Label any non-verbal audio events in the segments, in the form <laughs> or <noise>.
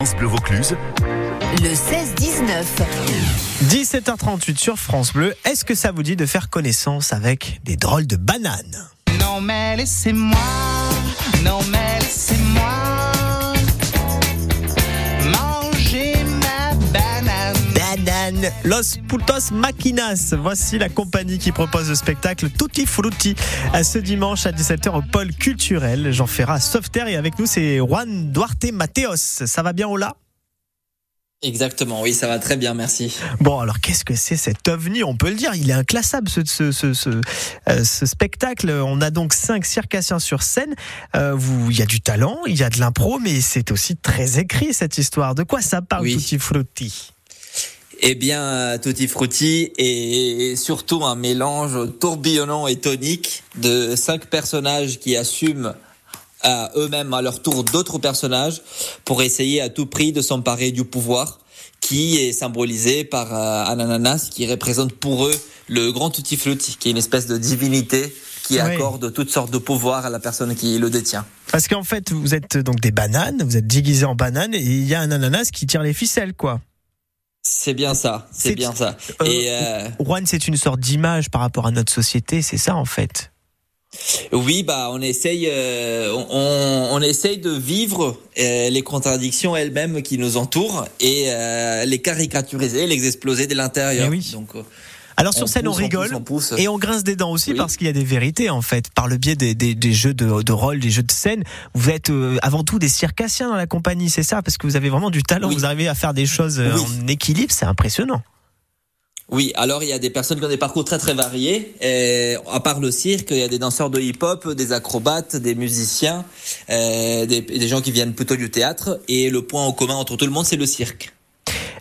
France Bleu Vaucluse. Le 16-19. 17h38 sur France Bleu. Est-ce que ça vous dit de faire connaissance avec des drôles de bananes? Non mais laissez-moi, non mais laissez-moi Los Putos Maquinas. Voici la compagnie qui propose le spectacle Tutti Frutti à ce dimanche à 17h au pôle culturel. Jean Ferrat, Softer et avec nous c'est Juan Duarte Mateos. Ça va bien Ola? Exactement, oui, ça va très bien, merci. Bon, alors qu'est-ce que c'est cet ovni? On peut le dire, il est inclassable ce, ce, ce, ce, euh, ce spectacle. On a donc cinq circassiens sur scène. Euh, vous, il y a du talent, il y a de l'impro, mais c'est aussi très écrit cette histoire. De quoi ça parle, Oui. Tutti Frutti? Eh bien, euh, Tutti Frutti est surtout un mélange tourbillonnant et tonique de cinq personnages qui assument à eux-mêmes à leur tour d'autres personnages pour essayer à tout prix de s'emparer du pouvoir qui est symbolisé par euh, un ananas qui représente pour eux le grand Tutti Frutti, qui est une espèce de divinité qui Oui. accorde toutes sortes de pouvoirs à la personne qui le détient. Parce qu'en fait, vous êtes donc des bananes, vous êtes déguisés en bananes, et il y a un ananas qui tire les ficelles, quoi. C'est bien ça, C'est- bien ça. Euh, Et euh, Juan, c'est une sorte d'image par rapport à notre société, c'est ça en fait? Oui, bah on essaye, euh, on, on essaye de vivre euh, les contradictions elles-mêmes qui nous entourent et euh, les caricaturiser, les exploser de l'intérieur. Eh oui. Donc, Alors sur scène, on rigole. pousse, on pousse. Et on grince des dents aussi Oui. parce qu'il y a des vérités en fait. Par le biais des, des, des jeux de, de rôle, des jeux de scène, vous êtes euh, avant tout des circassiens dans la compagnie, c'est ça? Parce que vous avez vraiment du talent, Oui. vous arrivez à faire des choses euh, Oui. en équilibre, c'est impressionnant. Oui, alors il y a des personnes qui ont des parcours très très variés. Et, à part le cirque, il y a des danseurs de hip-hop, des acrobates, des musiciens, euh, des, des gens qui viennent plutôt du théâtre. Et le point en commun entre tout le monde, c'est le cirque.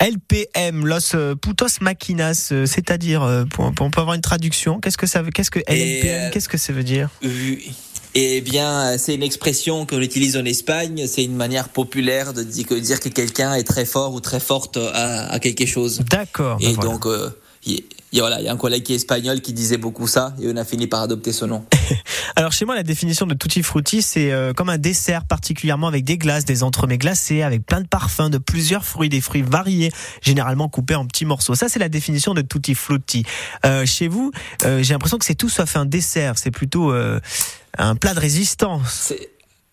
LPM, Los euh, Putos Maquinas, euh, c'est-à-dire, euh, pour- peut avoir une traduction Qu'est-ce que ça veut Qu'est-ce que LPM Qu'est-ce que ça veut dire? Oui. Eh bien, c'est une expression qu'on utilise en Espagne. C'est une manière populaire de di- de dire que quelqu'un est très fort ou très forte à, à quelque chose. D'accord. ben Et voilà. donc, euh, il il y a- voilà, il y a un collègue qui est espagnol qui disait beaucoup ça et on a fini par adopter ce nom. <laughs> Alors chez moi, la définition de tutti frutti, c'est euh, comme un dessert, particulièrement avec des glaces, des entremets glacés, avec plein de parfums, de plusieurs fruits, des fruits variés, généralement coupés en petits morceaux. Ça, c'est la définition de tutti frutti. Euh, chez vous, euh, j'ai l'impression que c'est tout sauf un dessert. C'est plutôt un plat de résistance.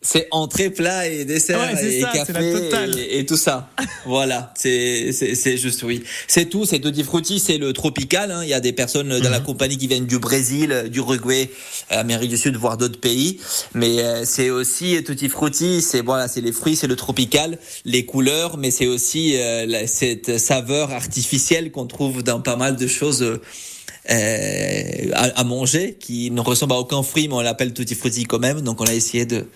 C'est entrée, plat et dessert Ouais, et ça, café et, et tout ça. voilà, c'est c'est c'est juste oui. C'est tout. C'est tutti frutti, c'est le tropical. hein. Il y a des personnes dans Mhm. la compagnie qui viennent du Brésil, du Uruguay, Amérique du Sud, voire d'autres pays. Mais euh, c'est aussi tutti frutti. C'est voilà, c'est les fruits, c'est le tropical, les couleurs, mais c'est aussi euh, la- cette saveur artificielle qu'on trouve dans pas mal de choses. euh, euh, à, à manger qui ne ressemble à aucun fruit mais on l'appelle tutti frutti quand même donc on a essayé de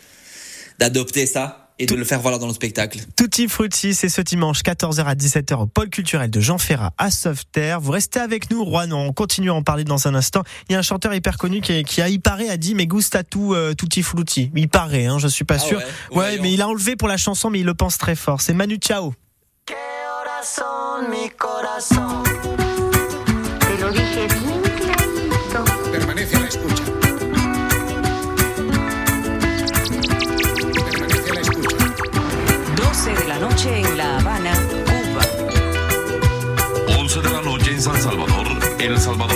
d'adopter ça et de le faire voir dans le spectacle. Tutti frutti, c'est ce dimanche 14h à 17h au pôle culturel de Jean Ferrat à Sauveterre. Vous restez avec nous, Juan. On continue à en parler dans un instant. Il y a un chanteur hyper connu qui, qui a, il paraît, a dit, mais gusta tout, euh, tutti frutti. Il paraît, hein, je suis pas Ah sûr. ouais, mais il a enlevé pour la chanson, mais il le pense très fort. C'est Manu Chao. Noche en La Habana, Cuba. 11 de la noche en San Salvador, El Salvador.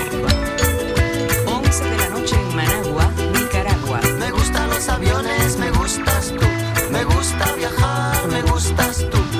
11 de la noche en Managua, Nicaragua. Me gustan los aviones, me gustas tú. Me gusta viajar, me gustas tú.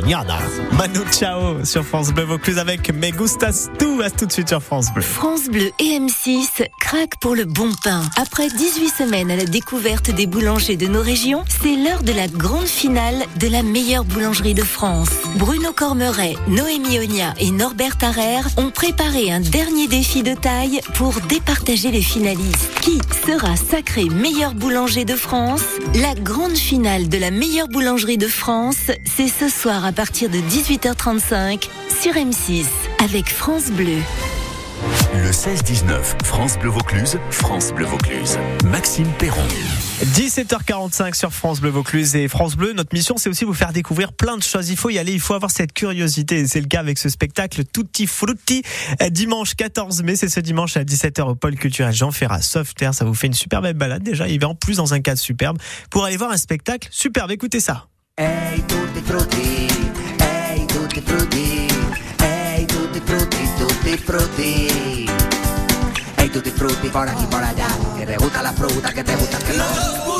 Mañana. Manu Chao sur France Bleu Vaucluse avec Me Gustas Tu. À tout de suite sur France Bleu. France Bleu et M6 craquent pour le bon pain. Après 18 semaines à la découverte des boulangers de nos régions, c'est l'heure de la grande finale de la meilleure boulangerie de France. Bruno Cormeret, Noémie Onia et Norbert Tarrer ont préparé un dernier défi de taille pour départager les finalistes. Qui sera sacré meilleur boulanger de France? La grande finale de la meilleure boulangerie de France, c'est ce soir à partir de 18h35 sur M6 avec France Bleu. Le 16-19, France Bleu Vaucluse, France Bleu Vaucluse. Maxime Perron. 17h45 sur France Bleu Vaucluse et France Bleu. Notre mission, c'est aussi vous faire découvrir plein de choses. Il faut y aller, il faut avoir cette curiosité. Et c'est le cas avec ce spectacle Tutti Frutti. Dimanche 14 mai, c'est ce dimanche à 17h au pôle culturel Jean Ferrat Sauveterre. Ça vous fait une super belle balade déjà. Il va en plus dans un cadre superbe pour aller voir un spectacle superbe. Écoutez ça. Hey tutti frutti, hey tutti frutti, hey tutti frutti, tutti frutti. Hey tutti frutti, por aquí, por allá, que te gusta la fruta, que te gusta el melón.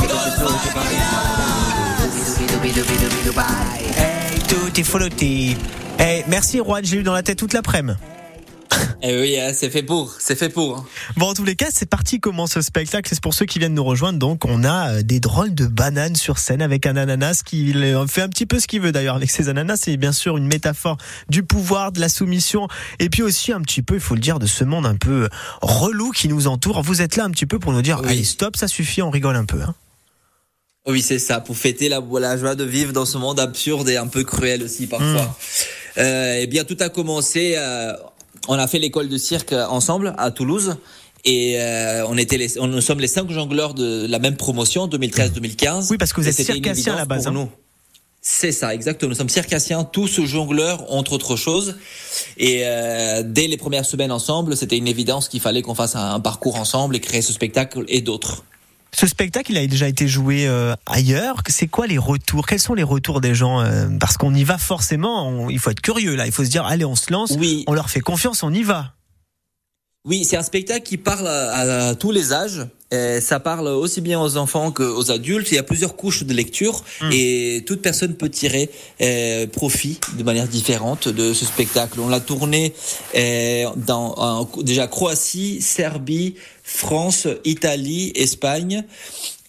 Hey tutti frutti, por aquí, por allá. Hey Tutti Frutti. Eh, merci Juan, j'ai eu dans la tête toute l'après-midi. <laughs> Eh oui, hein, c'est fait pour, c'est fait pour. hein. Bon, en tous les cas, c'est parti comment ce spectacle? C'est pour ceux qui viennent nous rejoindre. Donc, on a euh, des drôles de bananes sur scène avec un ananas qui euh, fait un petit peu ce qu'il veut d'ailleurs avec ces ananas. C'est bien sûr une métaphore du pouvoir, de la soumission. Et puis aussi un petit peu, il faut le dire, de ce monde un peu relou qui nous entoure. Vous êtes là un petit peu pour nous dire, Oui. allez, stop, ça suffit, on rigole un peu. Hein. Oui, c'est ça, pour fêter la, la joie de vivre dans ce monde absurde et un peu cruel aussi parfois. Euh, eh bien, tout a commencé. euh, on a fait l'école de cirque ensemble à Toulouse. Et euh, on était les, on, nous sommes les cinq jongleurs de la même promotion 2013-2015. Oui, parce que vous êtes c'était une circassien à la évidence base, pour hein. nous. C'est ça, exactement. Nous sommes circassiens, tous jongleurs, entre autres choses. Et euh, dès les premières semaines ensemble, c'était une évidence qu'il fallait qu'on fasse un, un parcours ensemble et créer ce spectacle et d'autres. Ce spectacle, il a déjà été joué euh, ailleurs. C'est quoi les retours? Quels sont les retours des gens Euh, Parce qu'on y va forcément. on- il faut être curieux là. Il faut se dire, allez, on se lance. Oui, On leur fait confiance, on y va. Oui, c'est un spectacle qui parle à, à tous les âges. Euh, ça parle aussi bien aux enfants qu'aux adultes. Il y a plusieurs couches de lecture et toute personne peut tirer euh, profit de manière différente de ce spectacle. On l'a tourné euh, dans en- déjà Croatie, Serbie, France, Italie, Espagne.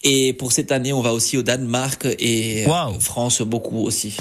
Et pour cette année, on va aussi au Danemark et euh, Waouh. France beaucoup aussi.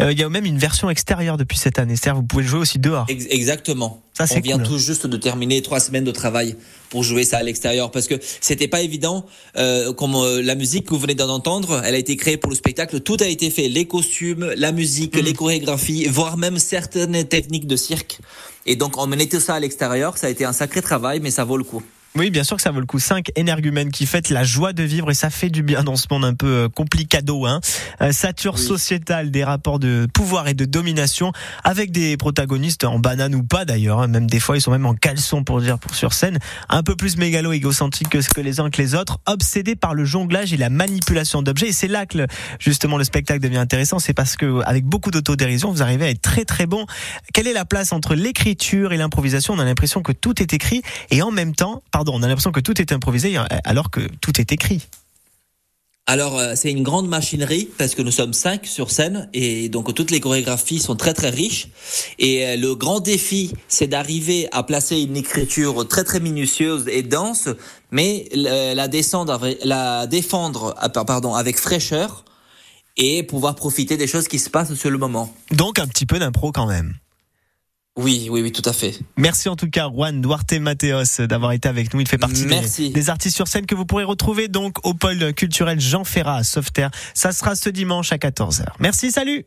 Euh, Il y a même une version extérieure depuis cette année. C'est-à-dire, vous pouvez le jouer aussi dehors. Ex- exactement. Ça, On vient tout juste de terminer trois semaines de travail pour jouer ça à l'extérieur parce que c'était pas évident. Euh, comme euh, la musique que vous venez d'entendre, elle a été créée pour le spectacle. Tout a été fait, les costumes, la musique, Mm. les chorégraphies, voire même certaines techniques de cirque. Et donc on menait tout ça à l'extérieur. Ça a été un sacré travail, mais ça vaut le coup. Oui, bien sûr que ça vaut le coup. Cinq énergumènes qui fêtent la joie de vivre et ça fait du bien dans ce monde un peu euh, complicado. Hein. Euh, sature Oui. sociétale, des rapports de pouvoir et de domination avec des protagonistes en banane ou pas d'ailleurs. hein. Même des fois, ils sont même en caleçon pour dire pour sur scène. Un peu plus mégalo égocentrique que ce que les uns que les autres, obsédés par le jonglage et la manipulation d'objets. Et c'est là que le- justement le spectacle devient intéressant. C'est parce que avec beaucoup d'autodérision, vous arrivez à être très très bon. Quelle est la place entre l'écriture et l'improvisation? On a l'impression que tout est écrit et en même temps, pardon, on a l'impression que tout est improvisé euh, alors que tout est écrit. Alors euh, c'est une grande machinerie parce que nous sommes cinq sur scène et donc toutes les chorégraphies sont très très riches et euh, le grand défi c'est d'arriver à placer une écriture très très minutieuse et dense mais le- la descendre la défendre ah, par- pardon avec fraîcheur et pouvoir profiter des choses qui se passent sur le moment. Donc un petit peu d'impro quand même. Oui, oui, oui, tout à fait. Merci en tout cas Juan Duarte Mateos d'avoir été avec nous. Il fait partie des, artistes sur scène que vous pourrez retrouver donc au pôle culturel Jean Ferrat à Sauveterre. Ça sera ce dimanche à 14h. Merci, salut